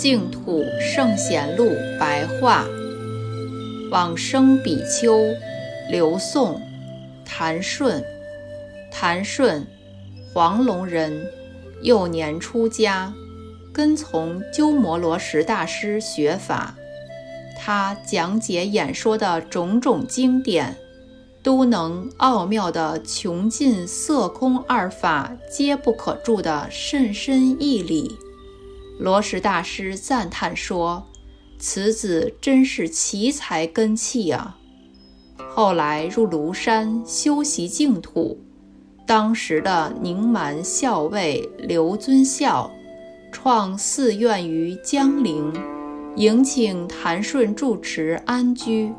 净土圣贤录白话，往生比丘，刘宋，谭顺。谭顺，黄龙人，幼年出家，跟从鸠摩罗什大师学法。他讲解演说的种种经典，都能奥妙的穷尽色空二法皆不可住的甚深义理。罗什大师赞叹说：“此子真是奇才根器啊！”后来入庐山修习净土，当时的宁蛮校尉刘尊孝创寺院于江陵，迎请谭顺住持安居，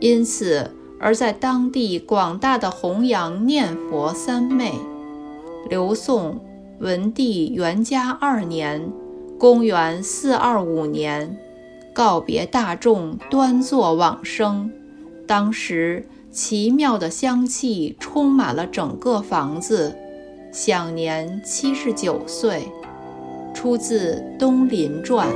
因此而在当地广大的弘扬念佛三昧。刘宋文帝元嘉二年。公元四二五年，告别大众，端坐往生。当时奇妙的香气充满了整个房子，享年七十九岁。出自《东林传》。